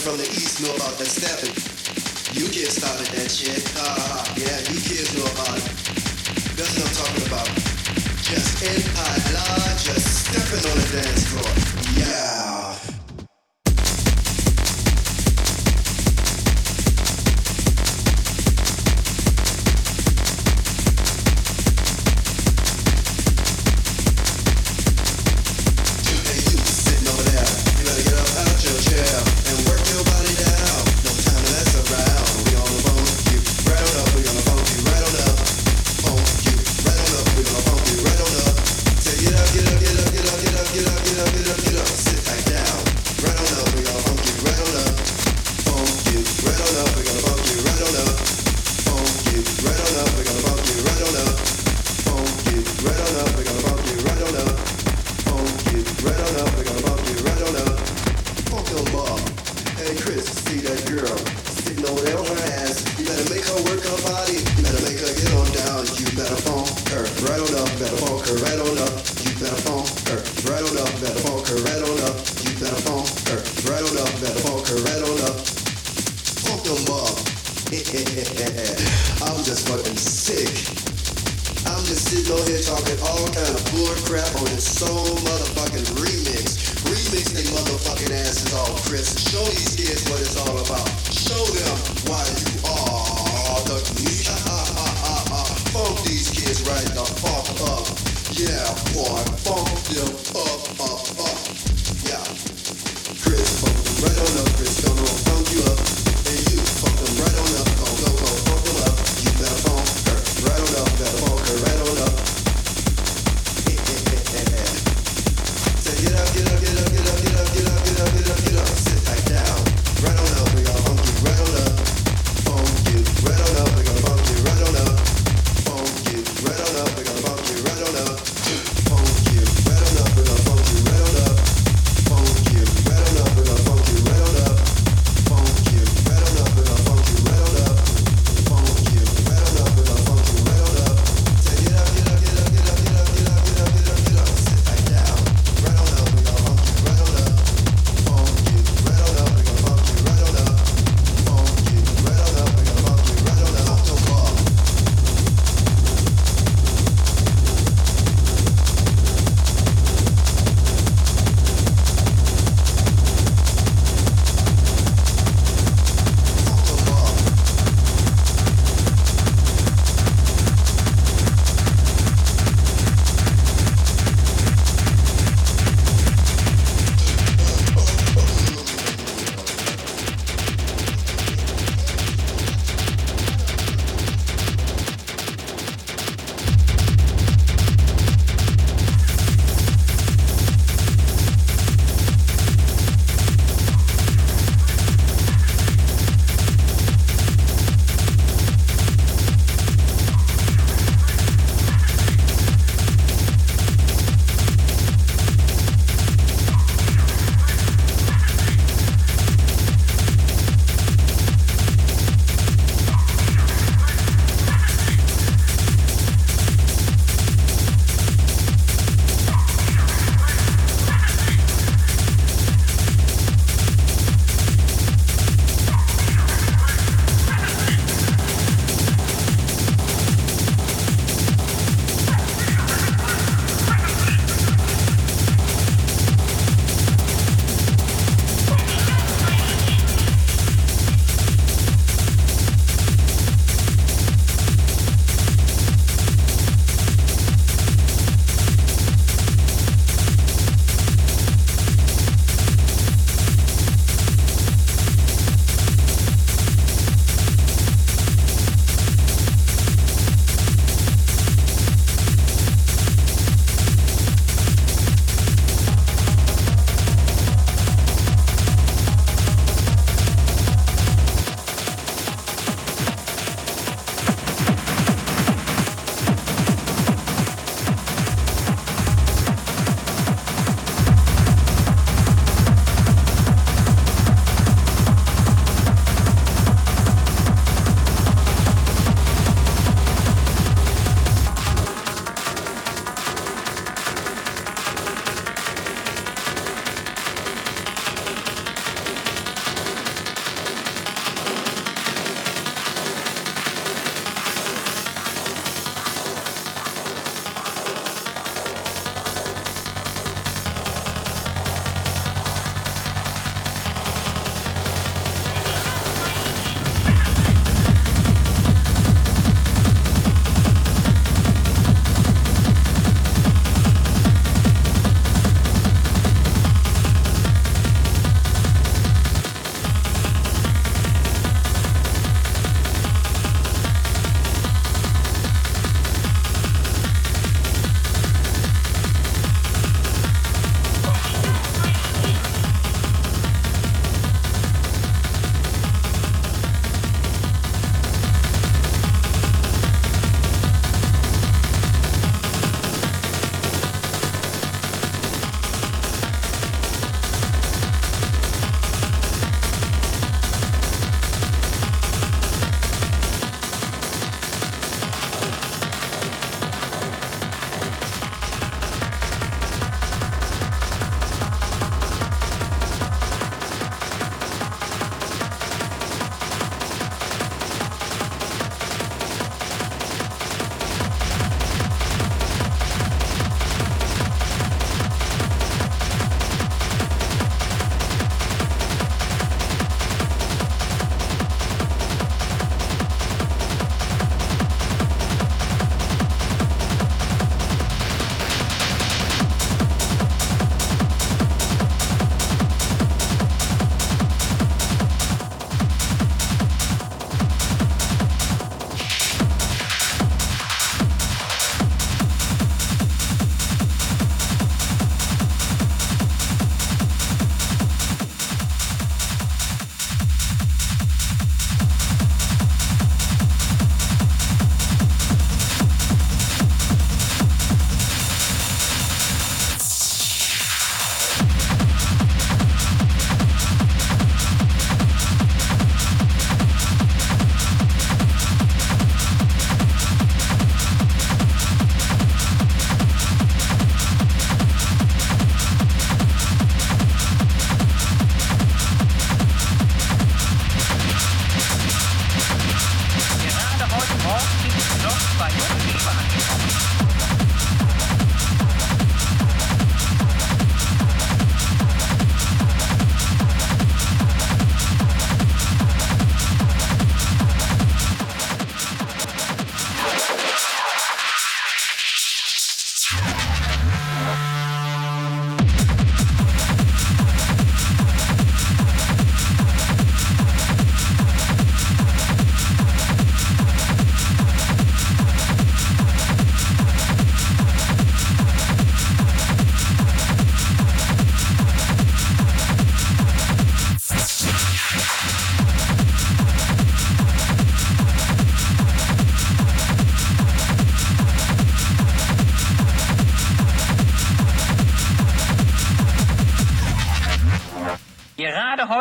from the east know about that stepping. You get stop it, that shit. Uh,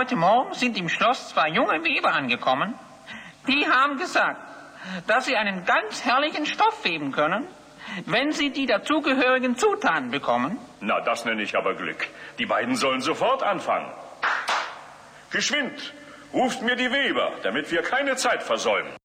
heute Morgen sind im Schloss zwei junge Weber angekommen. Die haben gesagt, dass sie einen ganz herrlichen Stoff weben können, wenn sie die dazugehörigen Zutaten bekommen. Na, das nenne ich aber Glück. Die beiden sollen sofort anfangen. Geschwind, ruft mir die Weber, damit wir keine Zeit versäumen.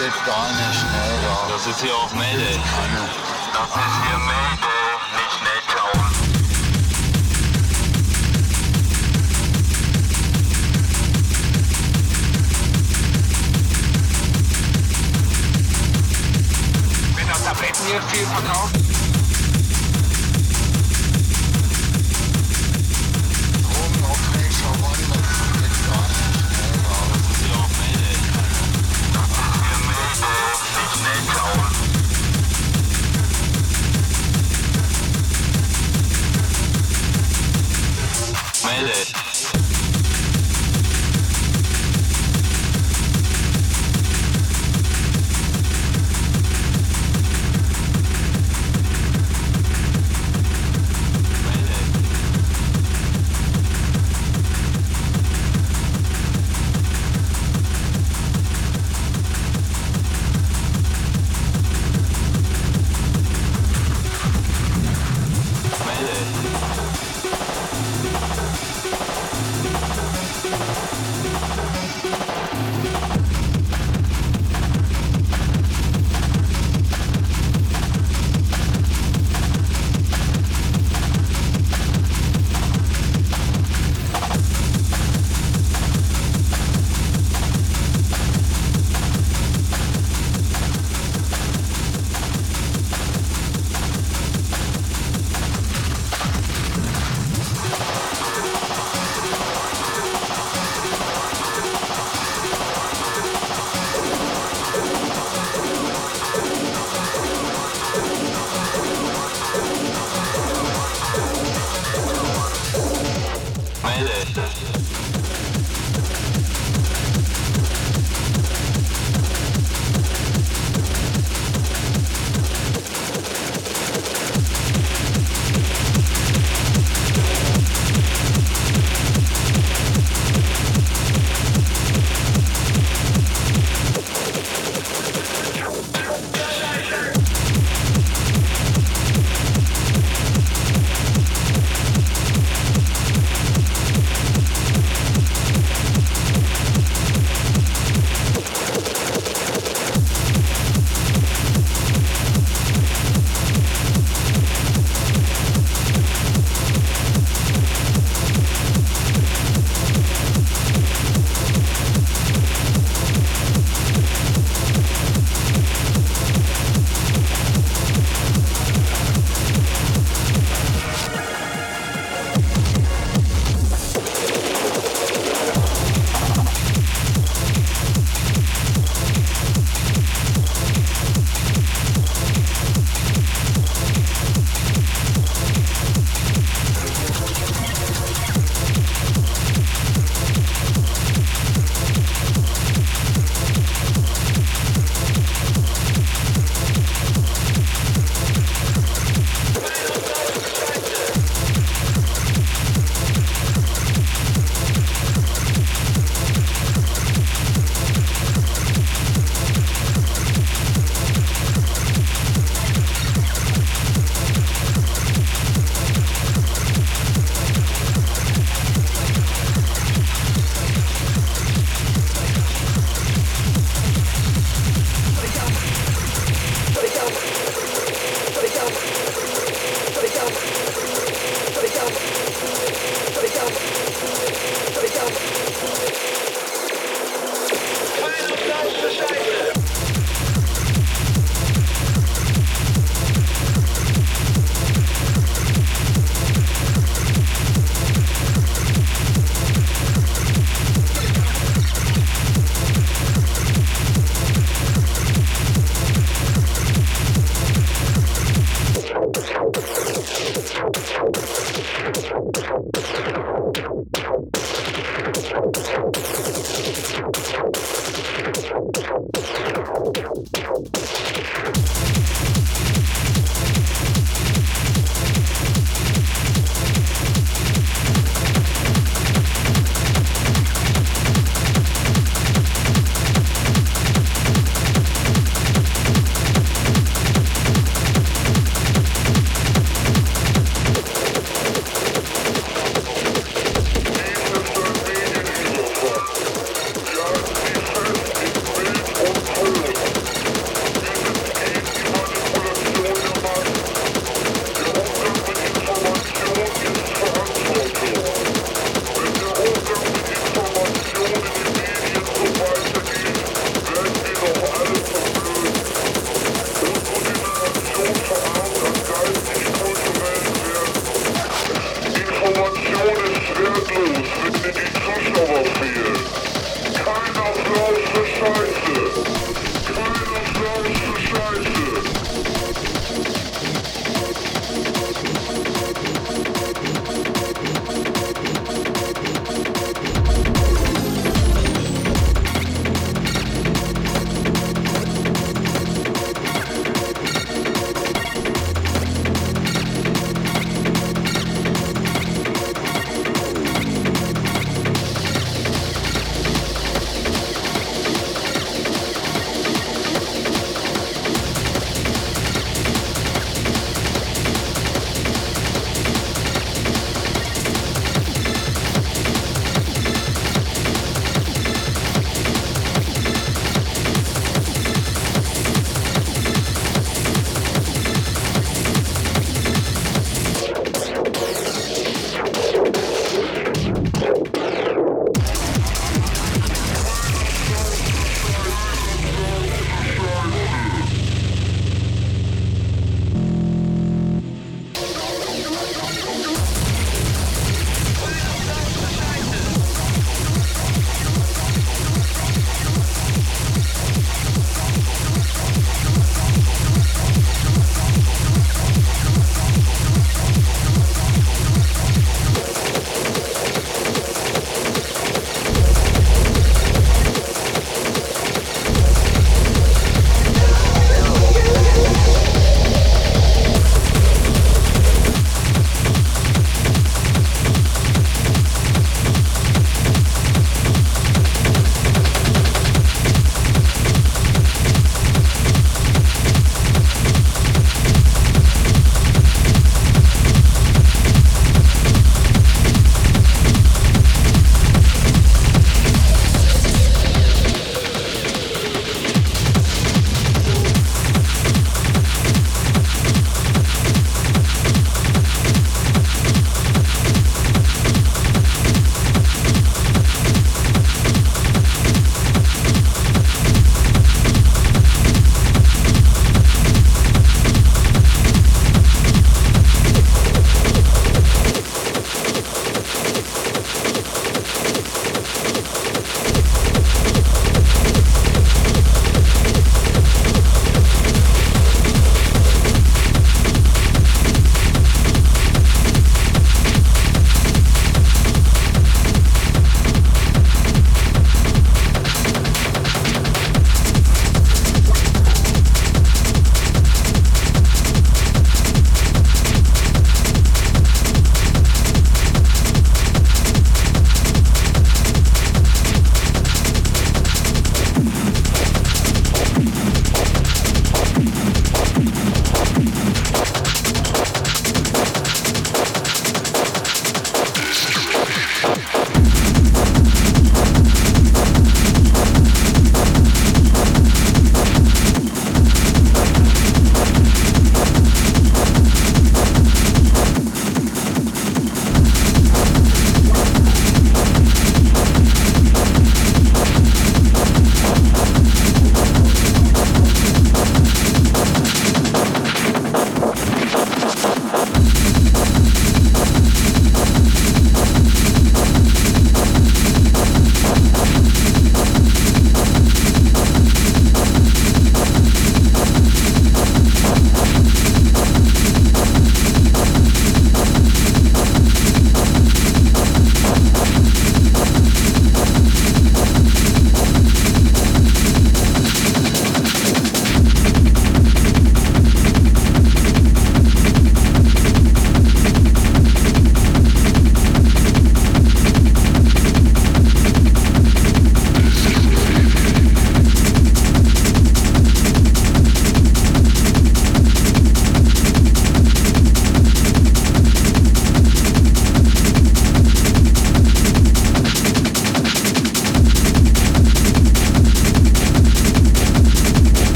Geht gar nicht? Da Das ist hier auch Mayday.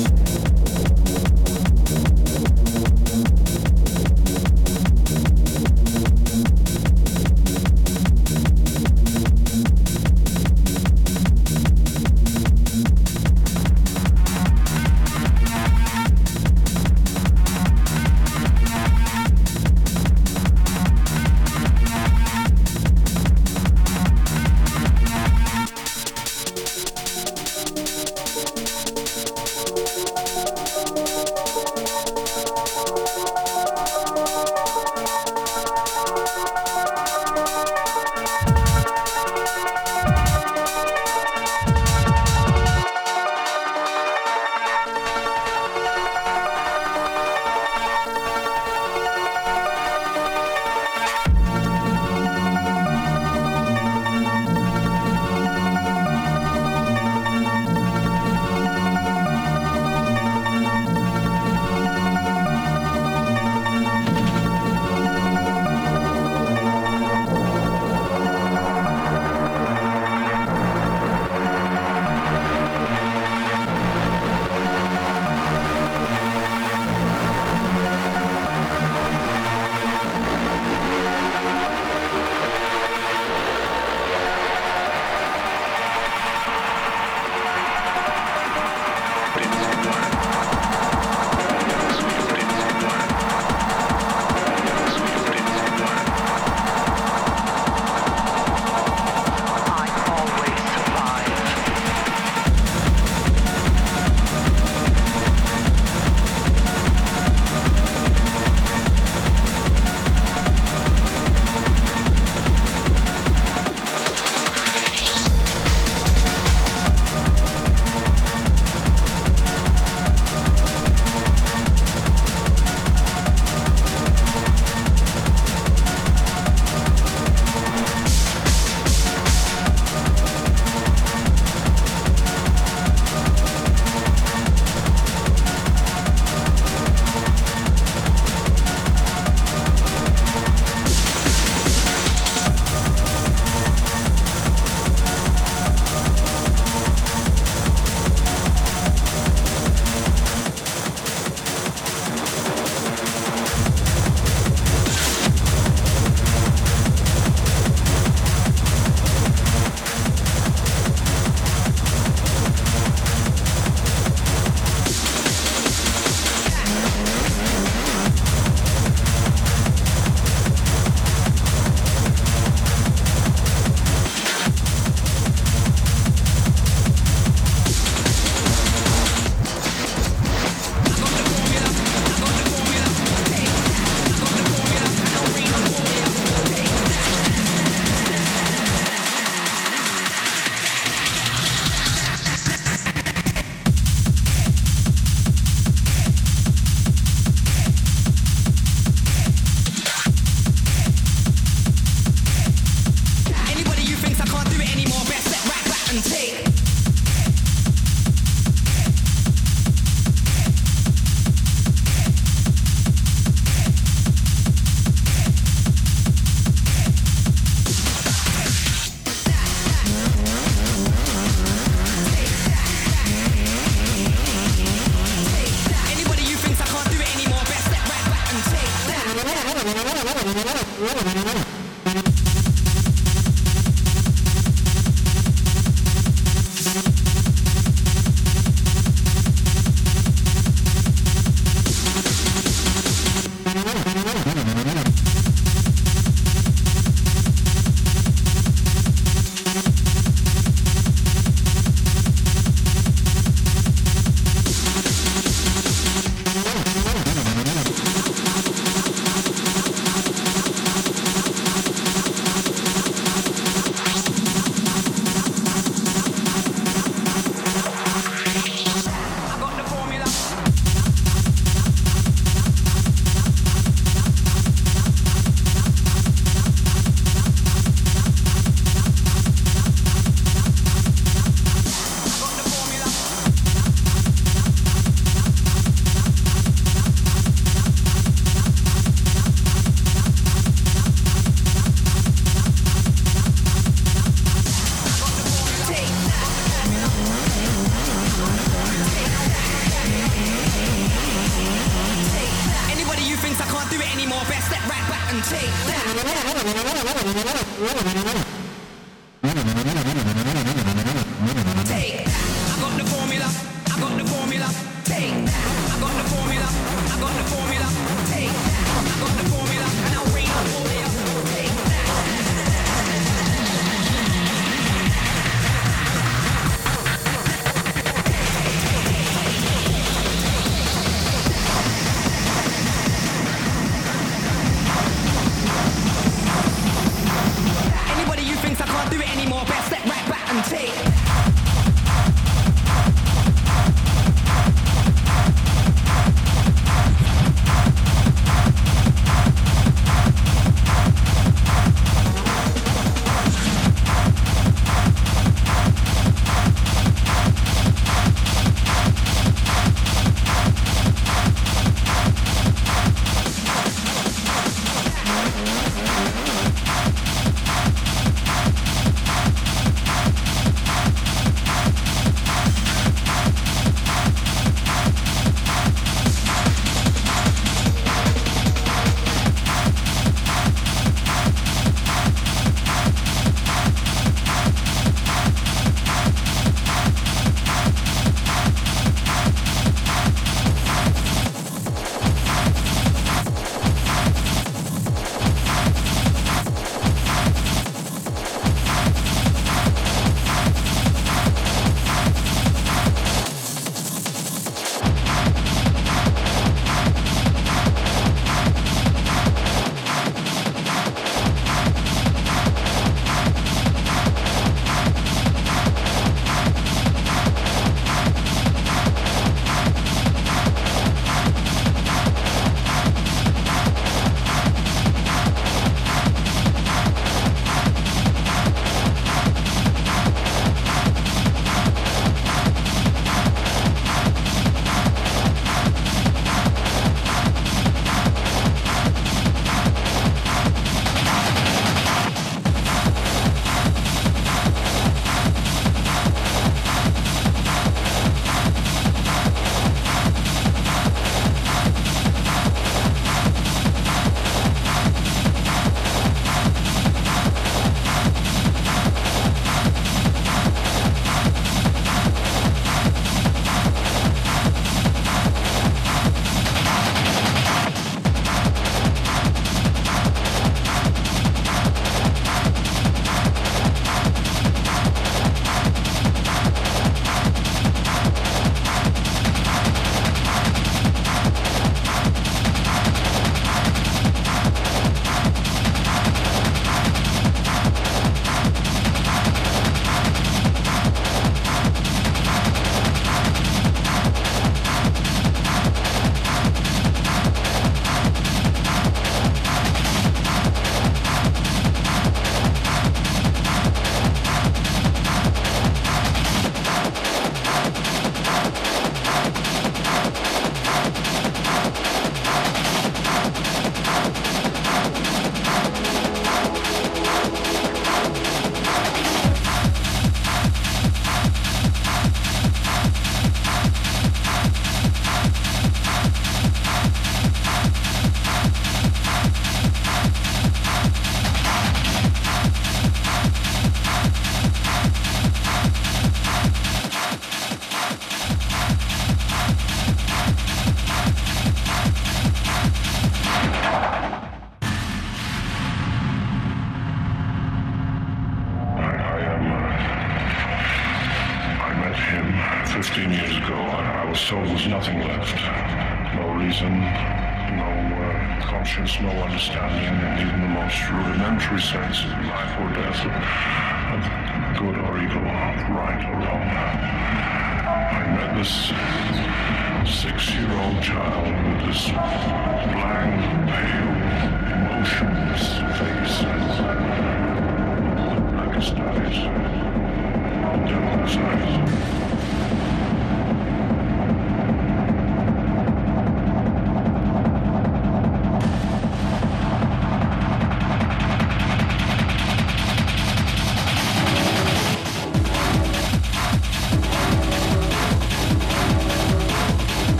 you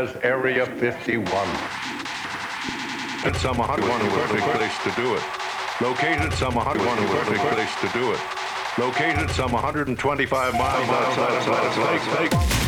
as Area 51. And some 101 perfect place to do it. Located some 101 perfect place to do it. Located some 125 miles outside of Lake.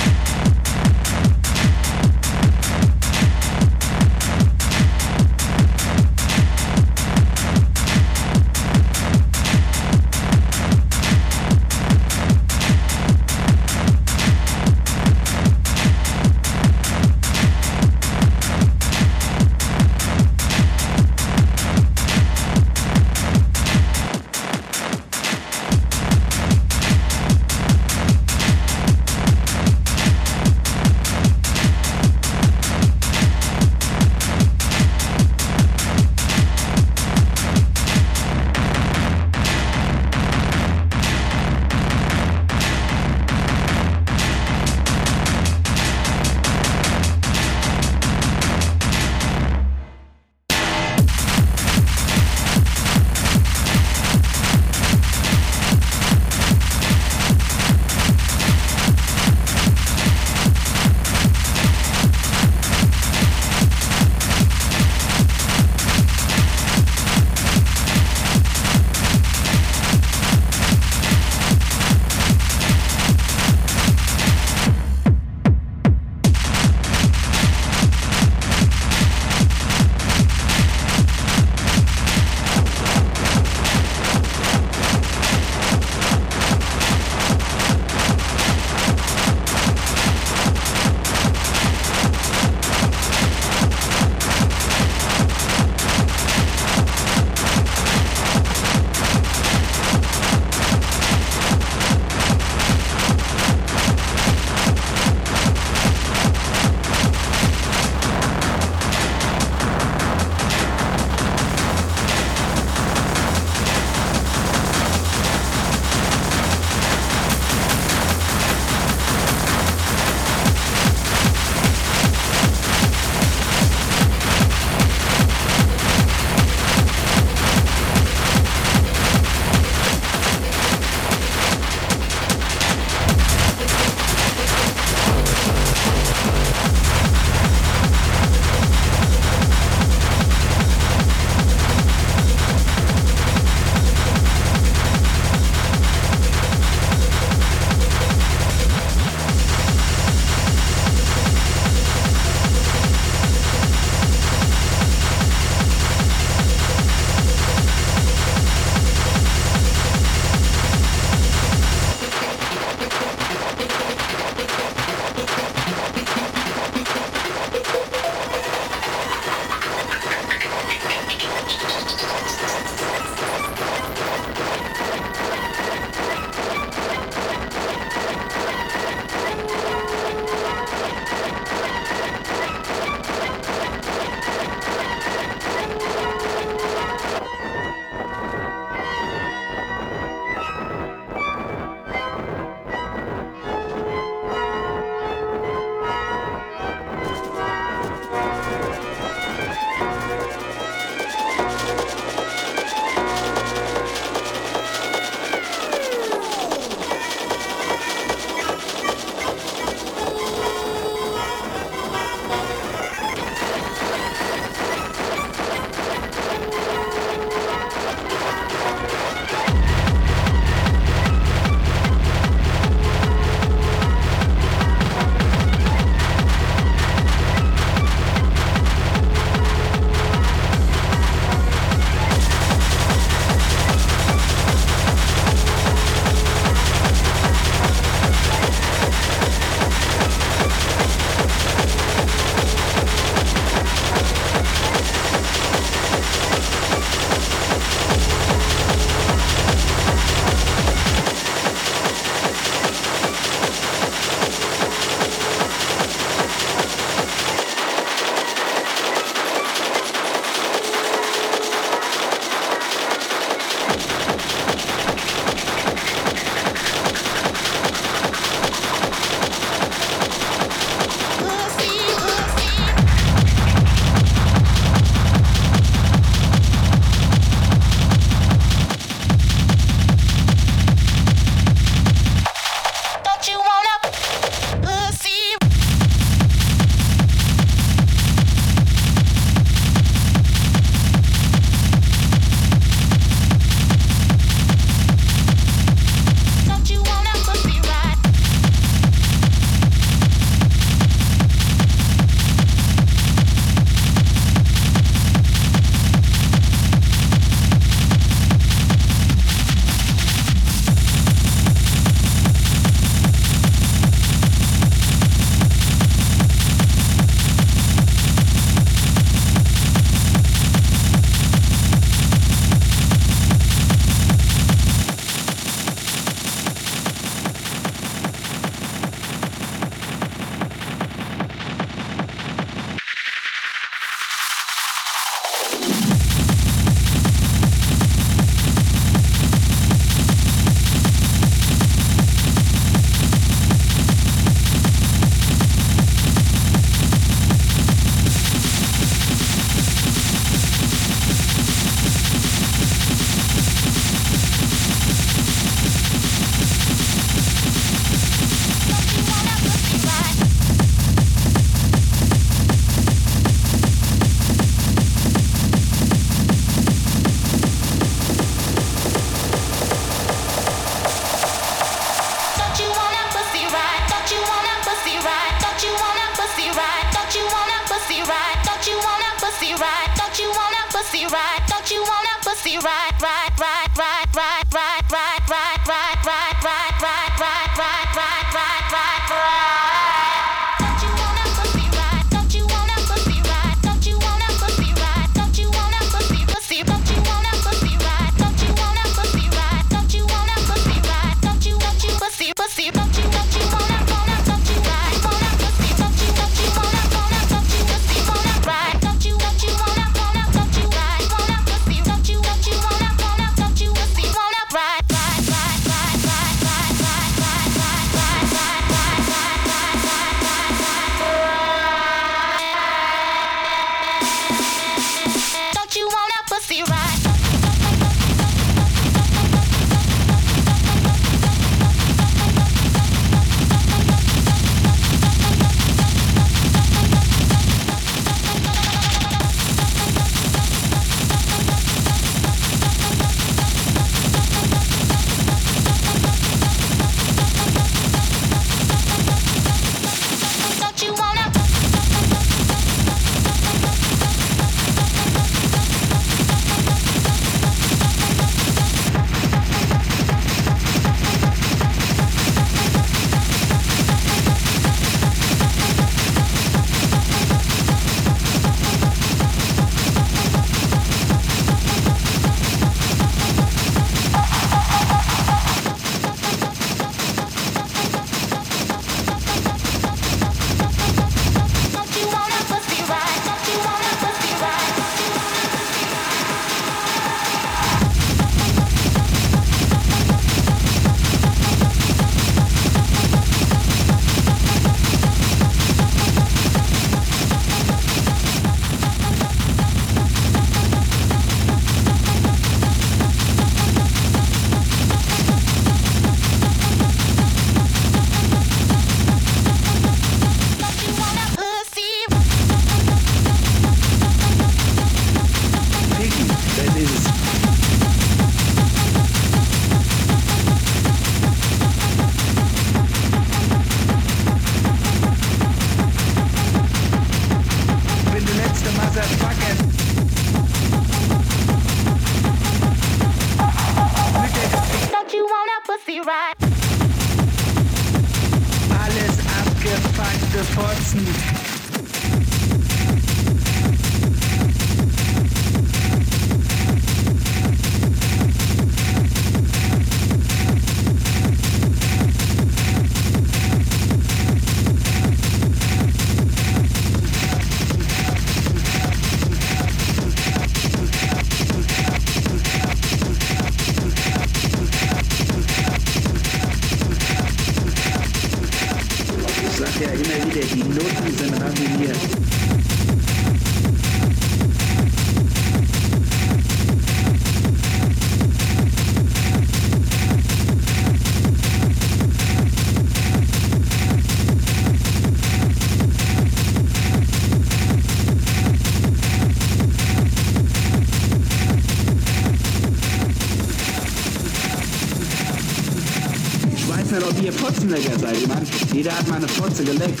Jeder hat mal eine Fotze geleckt.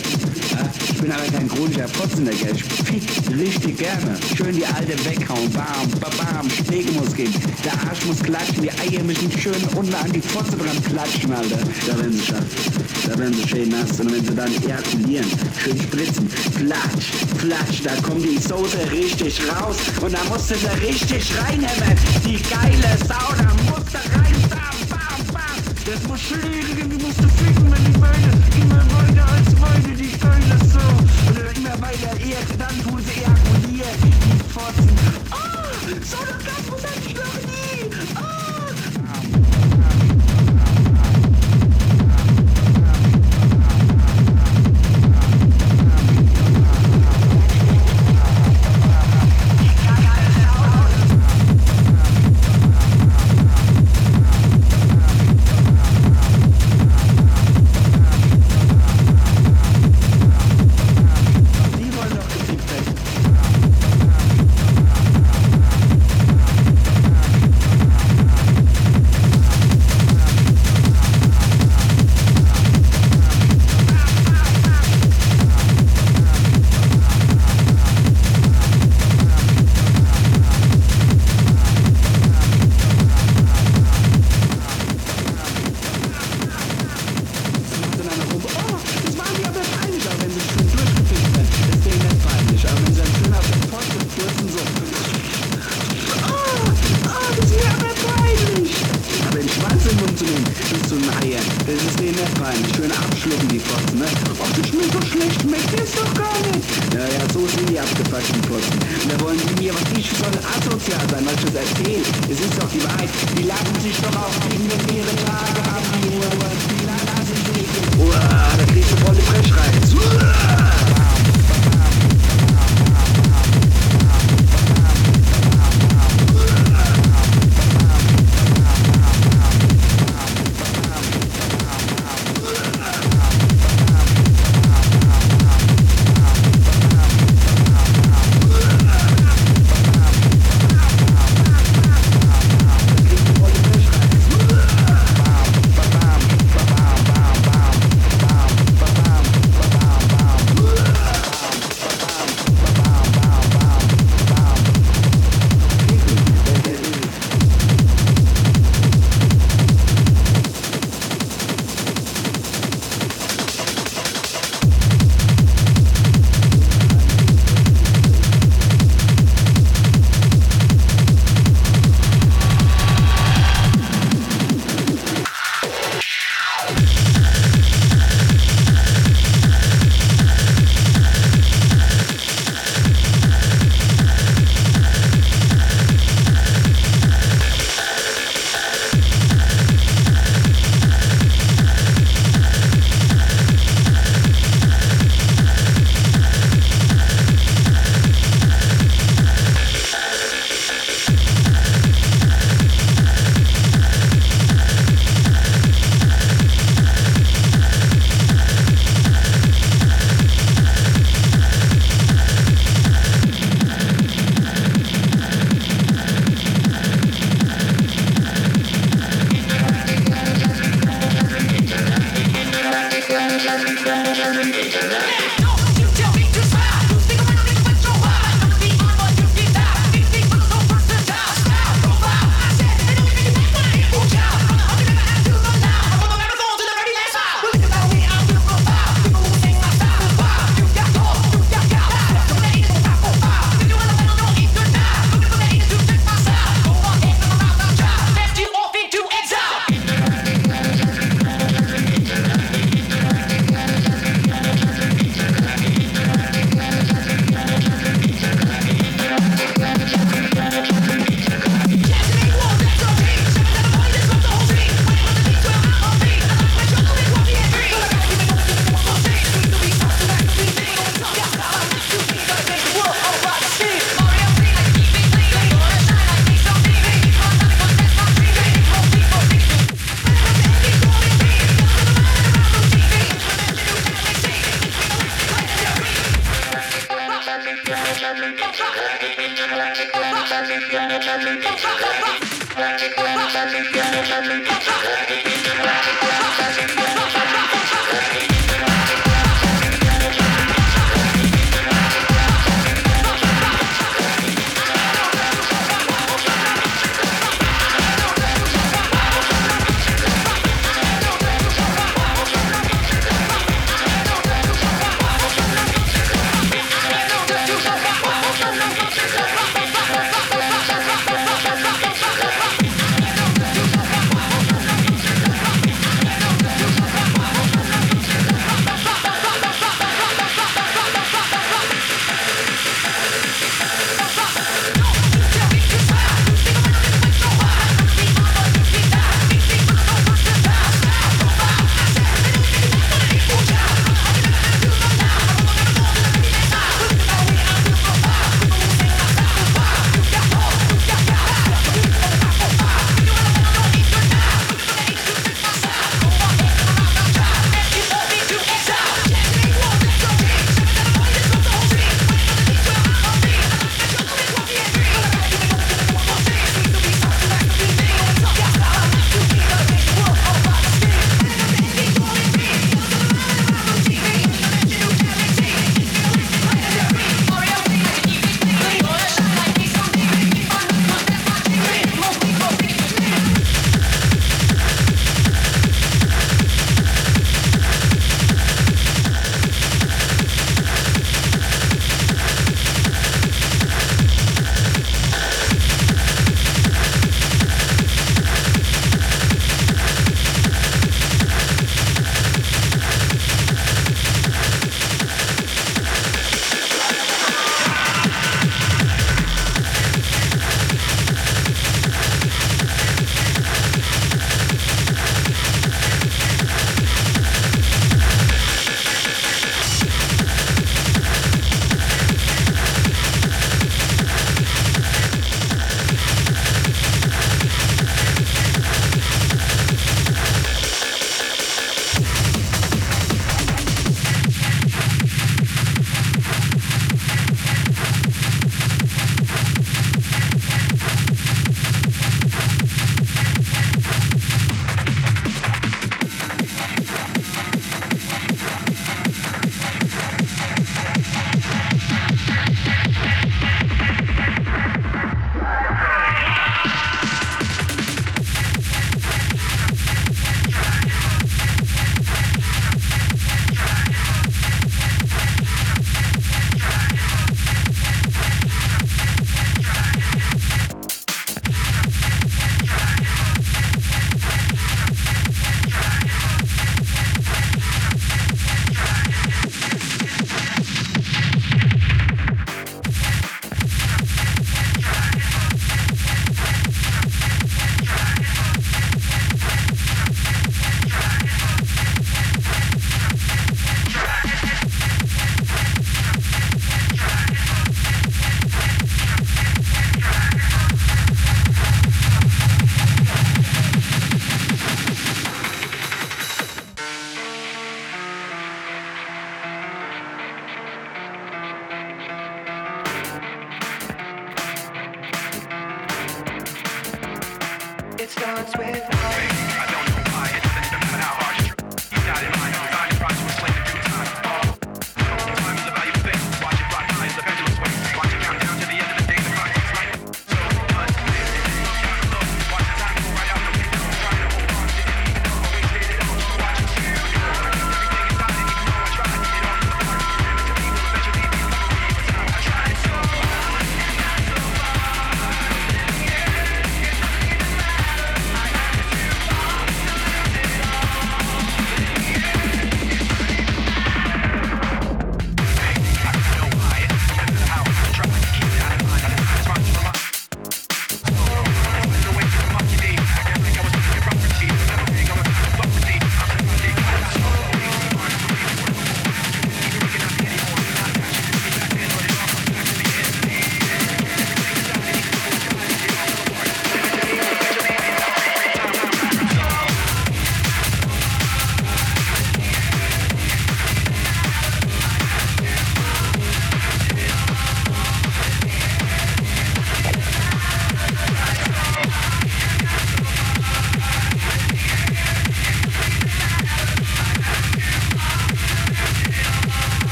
Ja, ich bin aber kein chronischer Fotzenlecker. Ich fick richtig gerne. Schön die alte weghauen. Bam, bam, bam. Schläge muss gehen. Der Arsch muss klatschen. Die Eier müssen schön unten an die Fotze dran klatschen, Alter. Da werden sie scharf. Da werden sie schön nass. Und wenn sie dann ejakulieren, schön spritzen. Flatsch, flatsch. Da kommt die Soße richtig raus. Und da musst du sie richtig reinhämmern. Die geile Sau, Schläge, du musst es ficken, wenn ich meine. Immer weiter als meine, die Steine so. Oder immer weiter, eher, dann tun sie ejakuliert, die Pfosten. Oh, ah, so eine Katze.